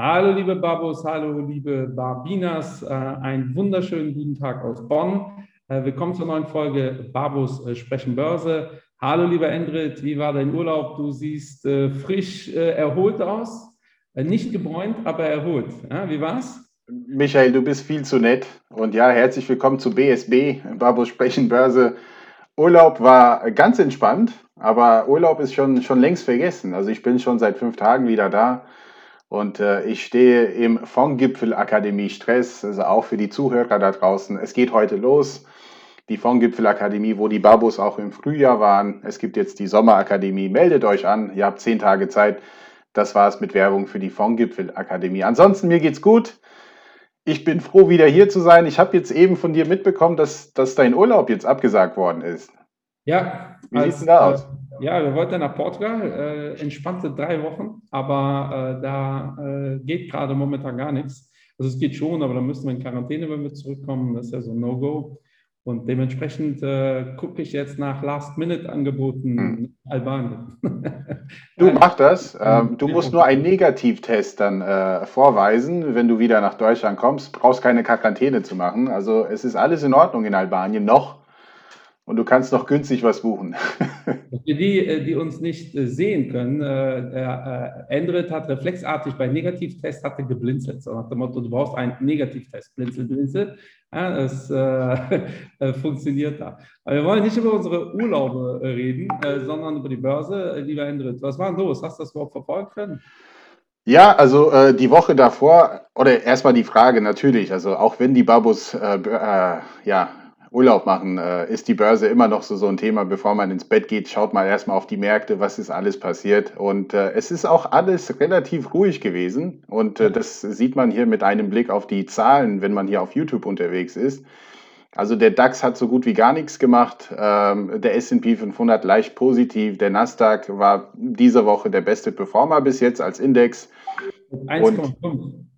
Hallo liebe Babos, hallo liebe Barbinas, äh, einen wunderschönen guten Tag aus Bonn. Äh, willkommen zur neuen Folge Babos äh, sprechen Börse. Hallo lieber Endrit, wie war dein Urlaub? Du siehst frisch erholt aus, nicht gebräunt, aber erholt. Wie war's? Michael, du bist viel zu nett. Und ja, herzlich willkommen zu BSB, Babos sprechen Börse. Urlaub war ganz entspannt, aber Urlaub ist schon, schon längst vergessen. Also ich bin schon seit fünf Tagen wieder da. Und äh, ich stehe im Fondgipfel Akademie Stress, also auch für die Zuhörer da draußen. Es geht heute los. Die Fondgipfel Akademie, wo die Babos auch im Frühjahr waren. Es gibt jetzt die Sommerakademie. Meldet euch an. Ihr habt zehn Tage Zeit. Das war es mit Werbung für die Fondgipfel Akademie. Ansonsten, mir geht's gut. Ich bin froh, wieder hier zu sein. Ich habe jetzt eben von dir mitbekommen, dass, dass dein Urlaub jetzt abgesagt worden ist. Ja. Wie sieht es denn da aus? Ja, wir wollten nach Portugal, äh, entspannte drei Wochen, aber äh, da äh, geht gerade momentan gar nichts. Also es geht schon, aber dann müssen wir in Quarantäne, wenn wir zurückkommen. Das ist ja so ein No-Go. Und dementsprechend äh, gucke ich jetzt nach Last-Minute-Angeboten hm. in Albanien. du mach das. Ähm, du musst nur einen Negativtest dann äh, vorweisen, wenn du wieder nach Deutschland kommst. Brauchst keine Quarantäne zu machen. Also es ist alles in Ordnung in Albanien noch. Und du kannst noch günstig was buchen. Für die, äh, die uns nicht äh, sehen können, äh, der Endrit hat reflexartig bei Negativtest hatte geblinzelt. So nach dem Motto, du brauchst einen Negativtest. Blinzel, blinzel. Ja, das äh, funktioniert da. Aber wir wollen nicht über unsere Urlaube reden, äh, sondern über die Börse. Lieber Endrit, was war denn los? Hast du das überhaupt verfolgen können? Ja, also äh, die Woche davor, oder erstmal die Frage natürlich, also auch wenn die Babus ja, Urlaub machen, äh, ist die Börse immer noch so, so ein Thema, bevor man ins Bett geht, schaut mal erstmal auf die Märkte, was ist alles passiert. Und äh, es ist auch alles relativ ruhig gewesen. Und äh, das sieht man hier mit einem Blick auf die Zahlen, wenn man hier auf YouTube unterwegs ist. Also der DAX hat so gut wie gar nichts gemacht, ähm, der S&P 500 leicht positiv, der Nasdaq war diese Woche der beste Performer bis jetzt als Index. 1,5.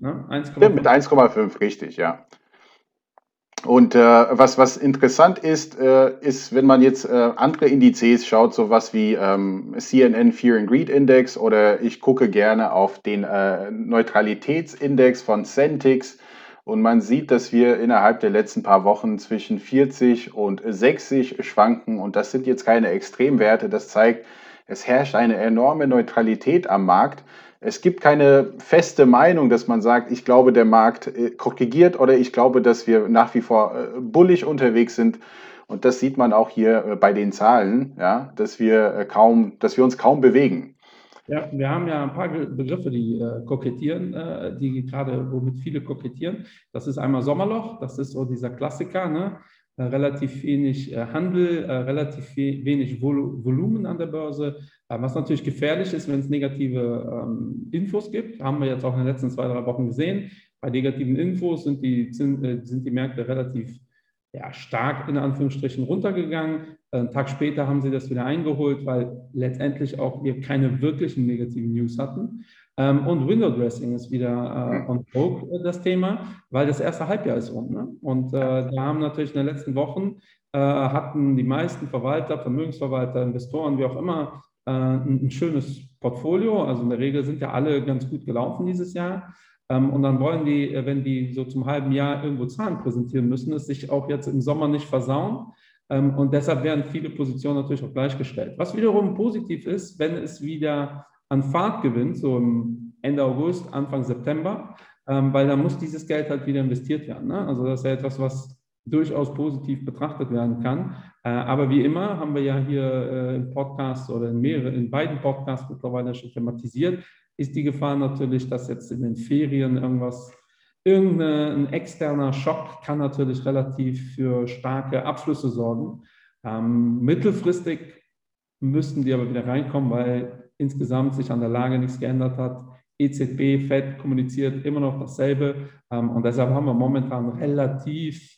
Ne? 1,5. Mit 1,5, richtig, ja. Und äh, was, was interessant ist, äh, ist, wenn man jetzt äh, andere Indizes schaut, sowas wie ähm, CNN Fear and Greed Index oder ich gucke gerne auf den äh, Neutralitätsindex von Centix. Und man sieht, dass wir innerhalb der letzten paar Wochen zwischen 40 und 60 schwanken. Und das sind jetzt keine Extremwerte, das zeigt, es herrscht eine enorme Neutralität am Markt. Es gibt keine feste Meinung, dass man sagt, ich glaube, der Markt äh, korrigiert oder ich glaube, dass wir nach wie vor äh, bullig unterwegs sind. Und das sieht man auch hier äh, bei den Zahlen, ja, dass wir kaum, dass wir uns kaum bewegen. Ja, wir haben ja ein paar Begriffe, die äh, kokettieren, äh, die gerade, womit viele kokettieren. Das ist einmal Sommerloch, das ist so dieser Klassiker, ne? Äh, relativ wenig äh, Handel, äh, relativ wenig Volumen an der Börse, was natürlich gefährlich ist, wenn es negative ähm, Infos gibt. Haben wir jetzt auch in den letzten zwei, drei Wochen gesehen. Bei negativen Infos sind die, sind, die Märkte relativ ja, stark in Anführungsstrichen runtergegangen. Einen Tag später haben sie das wieder eingeholt, weil letztendlich auch wir keine wirklichen negativen News hatten. Ähm, und Window Dressing ist wieder äh, on vogue, äh, das Thema, weil das erste Halbjahr ist rum. Ne? Und äh, da haben natürlich in den letzten Wochen äh, hatten die meisten Verwalter, Vermögensverwalter, Investoren, wie auch immer, äh, ein, ein, schönes Portfolio. Also in der Regel sind ja alle ganz gut gelaufen dieses Jahr. Ähm, und dann wollen die, äh, wenn die so zum halben Jahr irgendwo Zahlen präsentieren müssen, es sich auch jetzt im Sommer nicht versauen. Ähm, und deshalb werden viele Positionen natürlich auch gleichgestellt. Was wiederum positiv ist, wenn es wieder an Fahrt gewinnt, so im Ende August, Anfang September, ähm, weil dann muss dieses Geld halt wieder investiert werden. Ne? Also das ist ja etwas, was durchaus positiv betrachtet werden kann. Äh, aber wie immer haben wir ja hier äh, im Podcast oder in mehreren, in beiden Podcasts mittlerweile schon thematisiert, ist die Gefahr natürlich, dass jetzt in den Ferien irgendwas, irgendein externer Schock kann natürlich relativ für starke Abschlüsse sorgen. Ähm, mittelfristig müssten die aber wieder reinkommen, weil insgesamt sich an der Lage nichts geändert hat. EZB, FED kommuniziert immer noch dasselbe. Ähm, und deshalb haben wir momentan relativ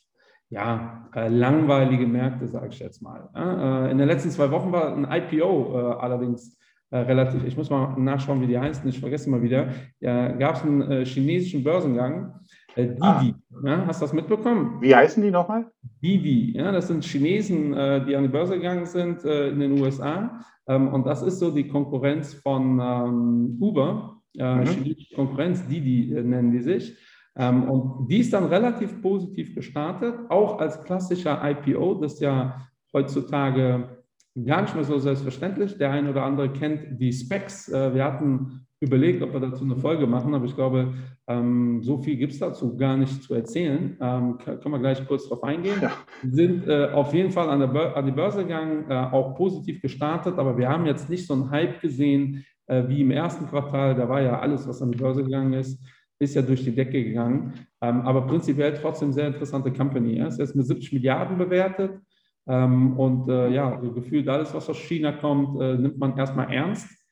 ja, äh, langweilige Märkte, sage ich jetzt mal. Äh, in den letzten zwei Wochen war ein IPO äh, allerdings relativ, ich muss mal nachschauen, wie die heißen, ich vergesse mal wieder, ja, gab es einen chinesischen Börsengang, Divi. Ah. Ja, hast du das mitbekommen? Wie heißen die nochmal? Divi. Ja, das sind Chinesen, die an die Börse gegangen sind in den USA ähm, und das ist so die Konkurrenz von ähm, Uber. äh, mhm. chinesische Konkurrenz, Didi äh, nennen die sich. Ähm, und die ist dann relativ positiv gestartet, auch als klassischer IPO, das ja heutzutage gar nicht mehr so selbstverständlich. Der eine oder andere kennt die Specs. Äh, wir hatten überlegt, ob wir dazu eine Folge machen, aber ich glaube, ähm, so viel gibt es dazu gar nicht zu erzählen. Ähm, können wir gleich kurz darauf eingehen. Ja. Wir sind äh, auf jeden Fall an, an die Börse gegangen, äh, auch positiv gestartet, aber wir haben jetzt nicht so einen Hype gesehen äh, wie im ersten Quartal. Da war ja alles, was an die Börse gegangen ist, ist ja durch die Decke gegangen. Ähm, aber prinzipiell trotzdem sehr interessante Company. Ja? Es ist mit 70 Milliarden bewertet. Ähm, und äh, ja, so gefühlt alles, was aus China kommt, äh, nimmt man erstmal ernst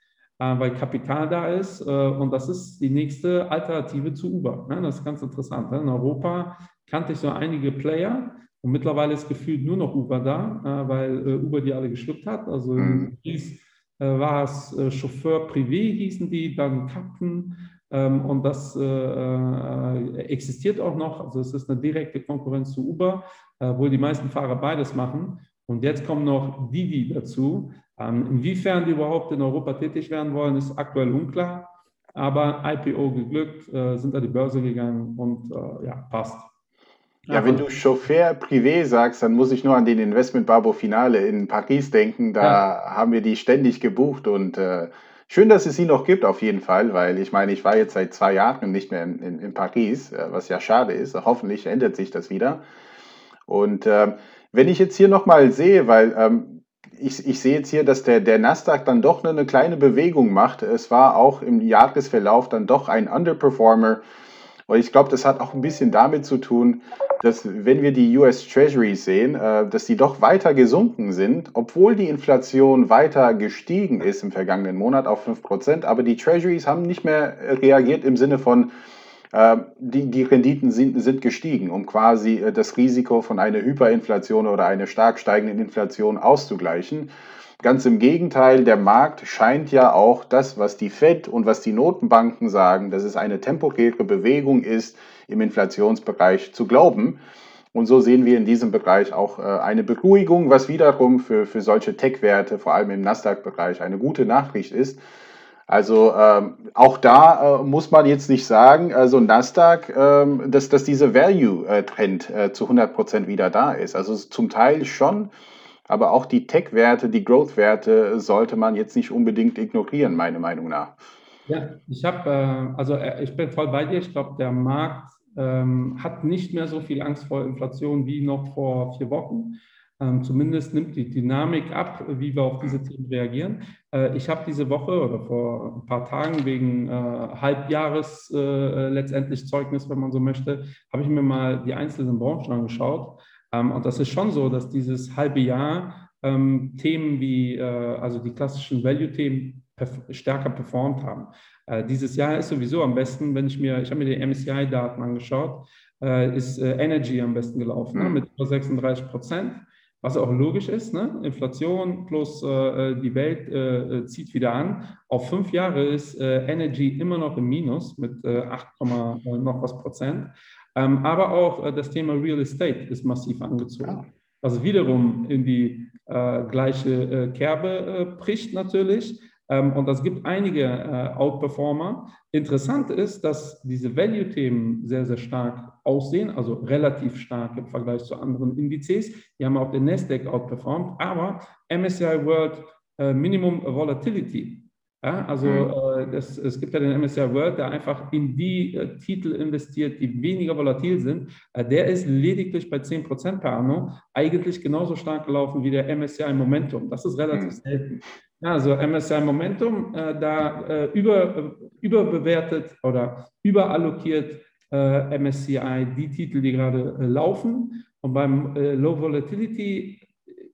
weil Kapital da ist. Äh, und das ist die nächste Alternative zu Uber. Ne? Das ist ganz interessant. Ne? In Europa kannte ich so einige Player und mittlerweile ist gefühlt nur noch Uber da, äh, weil Uber die alle geschluckt hat. Also mhm. hieß, war es Chauffeur Privé, hießen die, dann Captain. Ähm, und das existiert auch noch. Also es ist eine direkte Konkurrenz zu Uber, wo die meisten Fahrer beides machen. Und jetzt kommen noch Didi dazu. Ähm, inwiefern die überhaupt in Europa tätig werden wollen, ist aktuell unklar. Aber IPO geglückt, äh, sind an die Börse gegangen und äh, ja, passt. Ja, wenn du Chauffeur privé sagst, dann muss ich nur an den Investment Barbo Finale in Paris denken. Da ja. haben wir die ständig gebucht und äh, schön, dass es sie noch gibt auf jeden Fall, weil ich meine, ich war jetzt seit zwei Jahren nicht mehr in, in, in Paris, äh, was ja schade ist. Hoffentlich ändert sich das wieder. Und äh, wenn ich jetzt hier nochmal sehe, weil ähm, ich, ich sehe jetzt hier, dass der, der Nasdaq dann doch eine kleine Bewegung macht. Es war auch im Jahresverlauf dann doch ein Underperformer. Und ich glaube, das hat auch ein bisschen damit zu tun, dass wenn wir die US Treasuries sehen, äh, dass die doch weiter gesunken sind, obwohl die Inflation weiter gestiegen ist im vergangenen Monat auf 5%. Aber die Treasuries haben nicht mehr reagiert im Sinne von, die, die Renditen sind, sind gestiegen, um quasi äh, das Risiko von einer Hyperinflation oder einer stark steigenden Inflation auszugleichen. Ganz im Gegenteil, der Markt scheint ja auch das, was die Fed und was die Notenbanken sagen, dass es eine temporäre Bewegung ist im Inflationsbereich zu glauben. Und so sehen wir in diesem Bereich auch äh, eine Beruhigung, was wiederum für, für solche Tech-Werte, vor allem im Nasdaq-Bereich, eine gute Nachricht ist, also ähm, auch da äh, muss man jetzt nicht sagen, also Nasdaq, ähm, dass, dass dieser Value-Trend äh, zu 100 Prozent wieder da ist. Also zum Teil schon, aber auch die Tech-Werte, die Growth-Werte sollte man jetzt nicht unbedingt ignorieren, meiner Meinung nach. Ja, ich habe, äh, also äh, ich bin voll bei dir. Ich glaube, der Markt ähm, hat nicht mehr so viel Angst vor Inflation wie noch vor vier Wochen. Ähm, zumindest nimmt die Dynamik ab, wie wir auf diese Themen reagieren. Äh, ich habe diese Woche oder vor ein paar Tagen wegen äh, Halbjahres äh, letztendlich Zeugnis, wenn man so möchte, habe ich mir mal die einzelnen Branchen angeschaut. Ähm, und das ist schon so, dass dieses halbe Jahr ähm, Themen wie, also die klassischen Value-Themen stärker performt haben. Dieses Jahr ist sowieso am besten, wenn ich mir, ich habe mir die MSCI-Daten angeschaut, ist Energy am besten gelaufen, ne, mhm. mit über 36 Prozent was auch logisch ist. Ne? Inflation plus äh, die Welt äh, äh, zieht wieder an. Auf fünf Jahre ist äh, Energy immer noch im Minus mit äh, 8, äh, noch was Prozent. Ähm, aber auch äh, das Thema Real Estate ist massiv angezogen. Was wiederum in die gleiche Kerbe bricht natürlich. Ähm, und das gibt einige äh, Outperformer. Interessant ist, dass diese Value-Themen sehr, sehr stark aussehen, also relativ stark im Vergleich zu anderen Indizes. Die haben auch den Nasdaq outperformed, aber MSCI World äh, Minimum Volatility ja, also mhm. äh, das, es gibt ja den MSCI World, der einfach in die äh, Titel investiert, die weniger volatil sind. Äh, der ist lediglich bei 10% per anno eigentlich genauso stark gelaufen wie der MSCI Momentum. Das ist relativ mhm. selten. Ja, also MSCI Momentum, äh, da äh, über, äh, überbewertet oder überallokiert MSCI die Titel, die gerade laufen. Und beim Low Volatility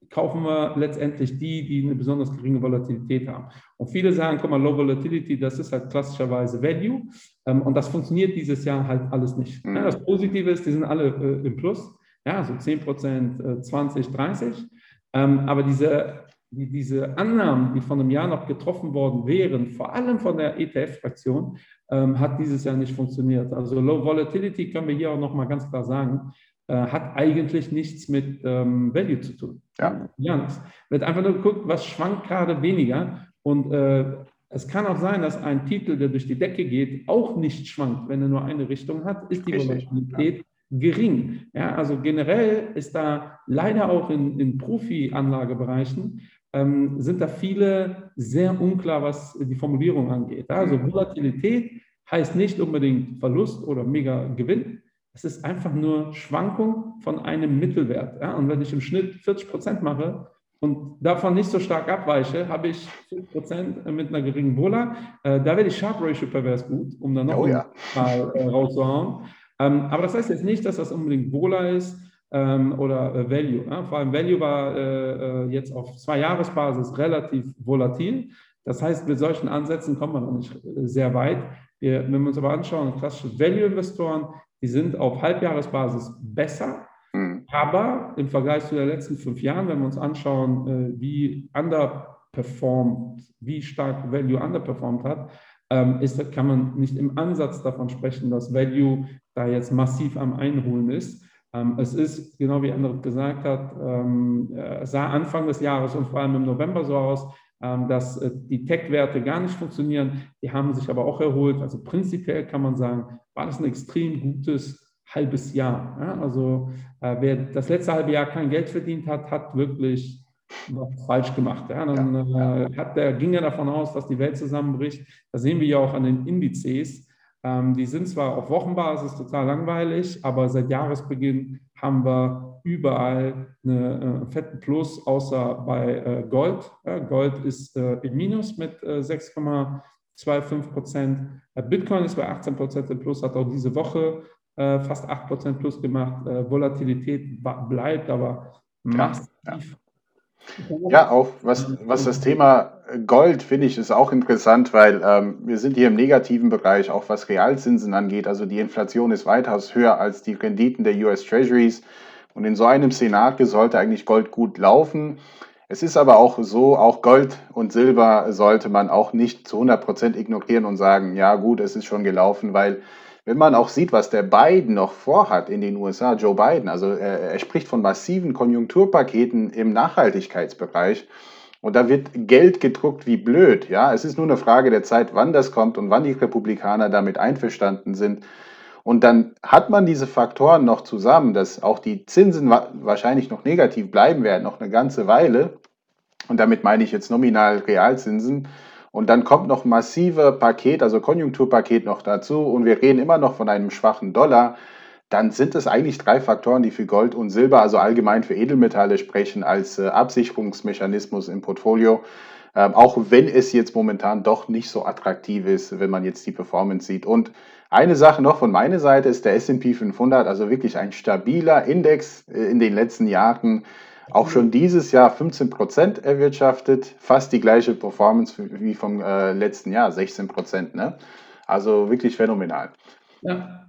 kaufen wir letztendlich die, die eine besonders geringe Volatilität haben. Und viele sagen, guck mal, Low Volatility, das ist halt klassischerweise Value. Ähm, und das funktioniert dieses Jahr halt alles nicht. Mhm. Ja, das Positive ist, die sind alle äh, im Plus. Ja, so 10 Prozent, äh, 20, 30. Ähm, aber diese, die, diese Annahmen, die von einem Jahr noch getroffen worden wären, vor allem von der ETF-Fraktion, ähm, hat dieses Jahr nicht funktioniert. Also Low Volatility können wir hier auch nochmal ganz klar sagen, äh, hat eigentlich nichts mit ähm, Value zu tun. Ja. Gar nichts. Wird einfach nur geguckt, was schwankt gerade weniger. Und äh, Es kann auch sein, dass ein Titel, der durch die Decke geht, auch nicht schwankt, wenn er nur eine Richtung hat, ist die Volatilität ja. gering. Ja, also generell ist da leider auch in, in Profi-Anlagebereichen ähm, sind da viele sehr unklar, was die Formulierung angeht. Also mhm. Volatilität heißt nicht unbedingt Verlust oder mega Gewinn. Es ist einfach nur Schwankung von einem Mittelwert. Ja? Und wenn ich im Schnitt 40 Prozent mache und davon nicht so stark abweiche, habe ich 5 Prozent mit einer geringen Vola. Äh, da wäre die Sharp Ratio pervers gut, um dann noch oh, ja. mal äh, rauszuhauen. Ähm, aber das heißt jetzt nicht, dass das unbedingt Vola ist ähm, oder äh, Value. Ja? Vor allem Value war äh, äh, jetzt auf zwei Jahresbasis relativ volatil. Das heißt, mit solchen Ansätzen kommt man noch nicht äh, sehr weit. Wir, wenn wir uns aber anschauen, klassische Value-Investoren, die sind auf Halbjahresbasis besser, mhm. aber im Vergleich zu den letzten fünf Jahren, wenn wir uns anschauen, äh, wie underperformed, wie stark Value underperformed hat, ähm, ist, kann man nicht im Ansatz davon sprechen, dass Value da jetzt massiv am Einholen ist. Ähm, es ist, genau wie Andret gesagt hat, ähm, äh, sah Anfang des Jahres und vor allem im November so aus, dass äh, die Tech-Werte gar nicht funktionieren. Die haben sich aber auch erholt. Also prinzipiell kann man sagen, war das ein extrem gutes halbes Jahr. Also äh, wer das letzte halbe Jahr kein Geld verdient hat, hat wirklich was falsch gemacht. Dann hat der, ging er davon aus, dass die Welt zusammenbricht. Das sehen wir ja auch an den Indizes. Ähm, die sind zwar auf Wochenbasis total langweilig, aber seit Jahresbeginn haben wir überall einen äh, fetten Plus, außer bei äh, Gold. Ja, Gold ist äh, im Minus mit 6,25 Prozent. Bitcoin ist bei 18 Prozent im Plus, hat auch diese Woche fast 8 Prozent Plus gemacht. Volatilität bleibt aber massiv. Ja, ja. Ja, auch was, was das Thema Gold finde ich ist auch interessant, weil ähm, wir sind hier im negativen Bereich, auch was Realzinsen angeht. Also die Inflation ist weitaus höher als die Renditen der US Treasuries. Und in so einem Szenario sollte eigentlich Gold gut laufen. Es ist aber auch so, auch Gold und Silber sollte man auch nicht zu 100 Prozent ignorieren und sagen, ja gut, es ist schon gelaufen, weil wenn man auch sieht, was der Biden noch vorhat in den USA, Joe Biden, also er, er spricht von massiven Konjunkturpaketen im Nachhaltigkeitsbereich. Und da wird Geld gedruckt wie blöd. Ja, es ist nur eine Frage der Zeit, wann das kommt und wann die Republikaner damit einverstanden sind. Und dann hat man diese Faktoren noch zusammen, dass auch die Zinsen wahrscheinlich noch negativ bleiben werden, noch eine ganze Weile. Und damit meine ich jetzt nominal Realzinsen. Und dann kommt noch massive Paket, also Konjunkturpaket noch dazu und wir reden immer noch von einem schwachen Dollar, dann sind es eigentlich drei Faktoren, die für Gold und Silber, also allgemein für Edelmetalle sprechen, als äh, Absicherungsmechanismus im Portfolio. Ähm, auch wenn es jetzt momentan doch nicht so attraktiv ist, wenn man jetzt die Performance sieht. Und eine Sache noch von meiner Seite ist der SP 500, also wirklich ein stabiler Index äh, in den letzten Jahren. Auch schon dieses Jahr 15 Prozent erwirtschaftet, fast die gleiche Performance wie vom äh, letzten Jahr, 16 Prozent. Ne? Also wirklich phänomenal. Ja.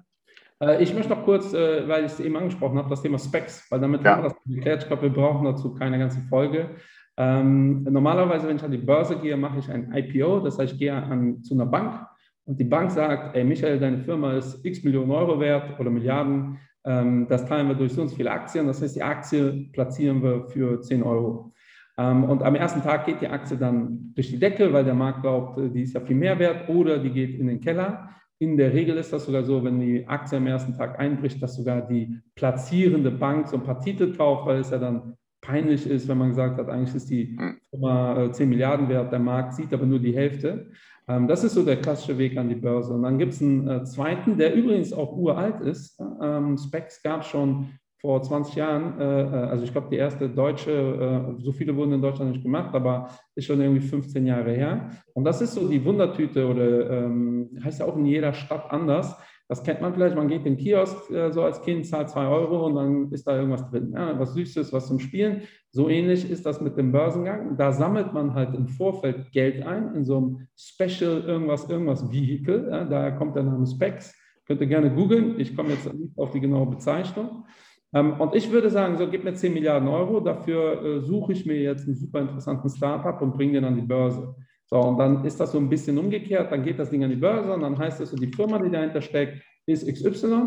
Äh, ich möchte noch kurz, äh, weil ich es eben angesprochen habe, das Thema Specs, weil damit ja. haben wir das geklärt. Ich glaube, wir brauchen dazu keine ganze Folge. Ähm, normalerweise, wenn ich an die Börse gehe, mache ich ein IPO, das heißt, ich gehe an, zu einer Bank und die Bank sagt, ey Michael, deine Firma ist x Millionen Euro wert oder Milliarden, ähm, das teilen wir durch so und so viele Aktien. Das heißt, die Aktie platzieren wir für 10 Euro. Ähm, und am ersten Tag geht die Aktie dann durch die Decke, weil der Markt glaubt, äh, die ist ja viel mehr wert, oder die geht in den Keller. In der Regel ist das sogar so, wenn die Aktie am ersten Tag einbricht, dass sogar die platzierende Bank so ein paar Titel kauft, weil es ja dann peinlich ist, wenn man gesagt hat, eigentlich ist die hm. Firma 10 äh, Milliarden wert, der Markt sieht aber nur die Hälfte. Ähm, das ist so der klassische Weg an die Börse. Und dann gibt es einen äh, zweiten, der übrigens auch uralt ist. Ähm, Specs gab es schon vor 20 Jahren. Äh, äh, also ich glaube, die erste deutsche, so viele wurden in Deutschland nicht gemacht, aber ist schon irgendwie 15 Jahre her. Und das ist so die Wundertüte oder ähm, heißt ja auch in jeder Stadt anders. Das kennt man vielleicht, man geht in den Kiosk äh, so als Kind, zahlt zwei Euro und dann ist da irgendwas drin. Ja, was Süßes, was zum Spielen. So ähnlich ist das mit dem Börsengang. Da sammelt man halt im Vorfeld Geld ein, in so einem Special irgendwas, irgendwas Vehicle. Ja, daher kommt der Name Specs. Könnt ihr gerne googeln. Ich komme jetzt nicht auf die genaue Bezeichnung. Ähm, und ich würde sagen, so gib mir 10 Milliarden Euro, dafür äh, suche ich mir jetzt einen super interessanten Startup und bringe den an die Börse. So, und dann ist das so ein bisschen umgekehrt, dann geht das Ding an die Börse und dann heißt es so, die Firma, die dahinter steckt, ist XY.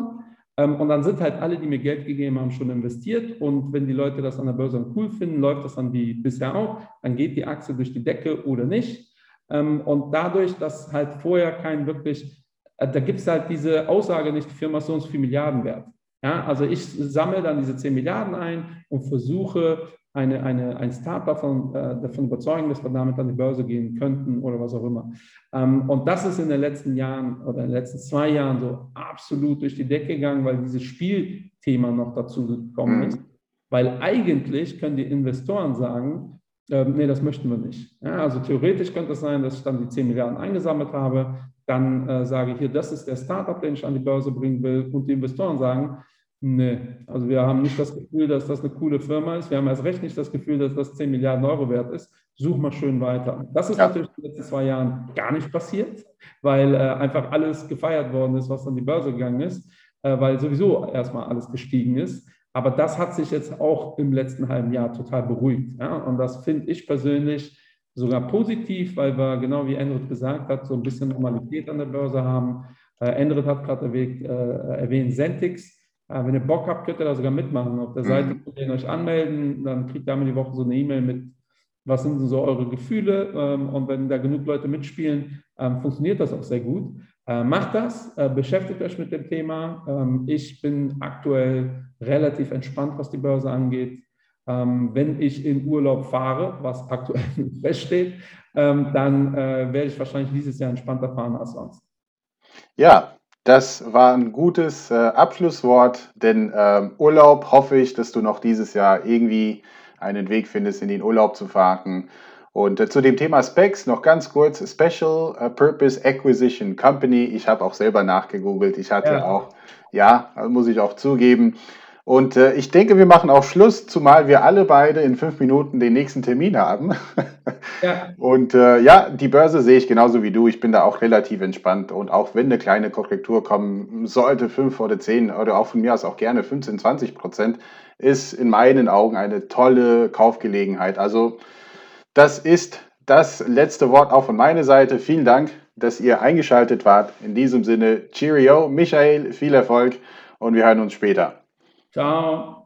Ähm, und dann sind halt alle, die mir Geld gegeben haben, schon investiert. Und wenn die Leute das an der Börse cool finden, läuft das dann wie bisher auch. Dann geht die Aktie durch die Decke oder nicht. Ähm, und dadurch, dass halt vorher kein wirklich, äh, da gibt es halt diese Aussage nicht, die Firma ist so und so viel Milliarden wert. Ja, also ich sammle dann diese 10 Milliarden ein und versuche eine, eine, ein Startup davon, äh, davon überzeugen, dass wir damit an die Börse gehen könnten oder was auch immer. Ähm, und das ist in den letzten Jahren oder in den letzten zwei Jahren so absolut durch die Decke gegangen, weil dieses Spielthema noch dazu gekommen mhm. ist. Weil eigentlich können die Investoren sagen, äh, nee, das möchten wir nicht. Ja, also theoretisch könnte es sein, dass ich dann die 10 Milliarden eingesammelt habe, dann äh, sage ich hier, das ist der Startup, den ich an die Börse bringen will und die Investoren sagen, Nee, also wir haben nicht das Gefühl, dass das eine coole Firma ist. Wir haben erst recht nicht das Gefühl, dass das 10 Milliarden Euro wert ist. Such mal schön weiter. Das ist ja. natürlich in den letzten zwei Jahren gar nicht passiert, weil äh, einfach alles gefeiert worden ist, was an die Börse gegangen ist, äh, weil sowieso erstmal alles gestiegen ist. Aber das hat sich jetzt auch im letzten halben Jahr total beruhigt. Ja? Und das finde ich persönlich sogar positiv, weil wir, genau wie Enrit gesagt hat, so ein bisschen Normalität an der Börse haben. Äh, Enrit hat gerade erwähnt, äh, erwähnt Sentix äh, wenn ihr Bock habt, könnt ihr da sogar mitmachen. Auf der Seite mhm. könnt ihr euch anmelden, dann kriegt ihr einmal die Woche so eine E-Mail mit, was sind so eure Gefühle. Ähm, und wenn da genug Leute mitspielen, ähm, funktioniert das auch sehr gut. Äh, macht das, äh, beschäftigt euch mit dem Thema. Ähm, ich bin aktuell relativ entspannt, was die Börse angeht. Wenn ich in Urlaub fahre, was aktuell feststeht, dann werde ich wahrscheinlich dieses Jahr entspannter fahren als sonst. Ja, das war ein gutes äh, Abschlusswort, denn ähm, Urlaub hoffe ich, dass du noch dieses Jahr irgendwie einen Weg findest, in den Urlaub zu fahren. Und äh, zu dem Thema Specs noch ganz kurz, Special Purpose Acquisition Company. Ich habe auch selber nachgegoogelt. Ich hatte ja. auch, ja, muss ich auch zugeben, und äh, ich denke, wir machen auch Schluss, zumal wir alle beide in fünf Minuten den nächsten Termin haben. ja. Und äh, ja, die Börse sehe ich genauso wie du. Ich bin da auch relativ entspannt. Und auch wenn eine kleine Korrektur kommen sollte, fünf oder zehn oder auch von mir aus auch gerne 15, 20 Prozent, ist in meinen Augen eine tolle Kaufgelegenheit. Also das ist das letzte Wort auch von meiner Seite. Vielen Dank, dass ihr eingeschaltet wart. In diesem Sinne, Cheerio, Michael, viel Erfolg und wir hören uns später. Ciao。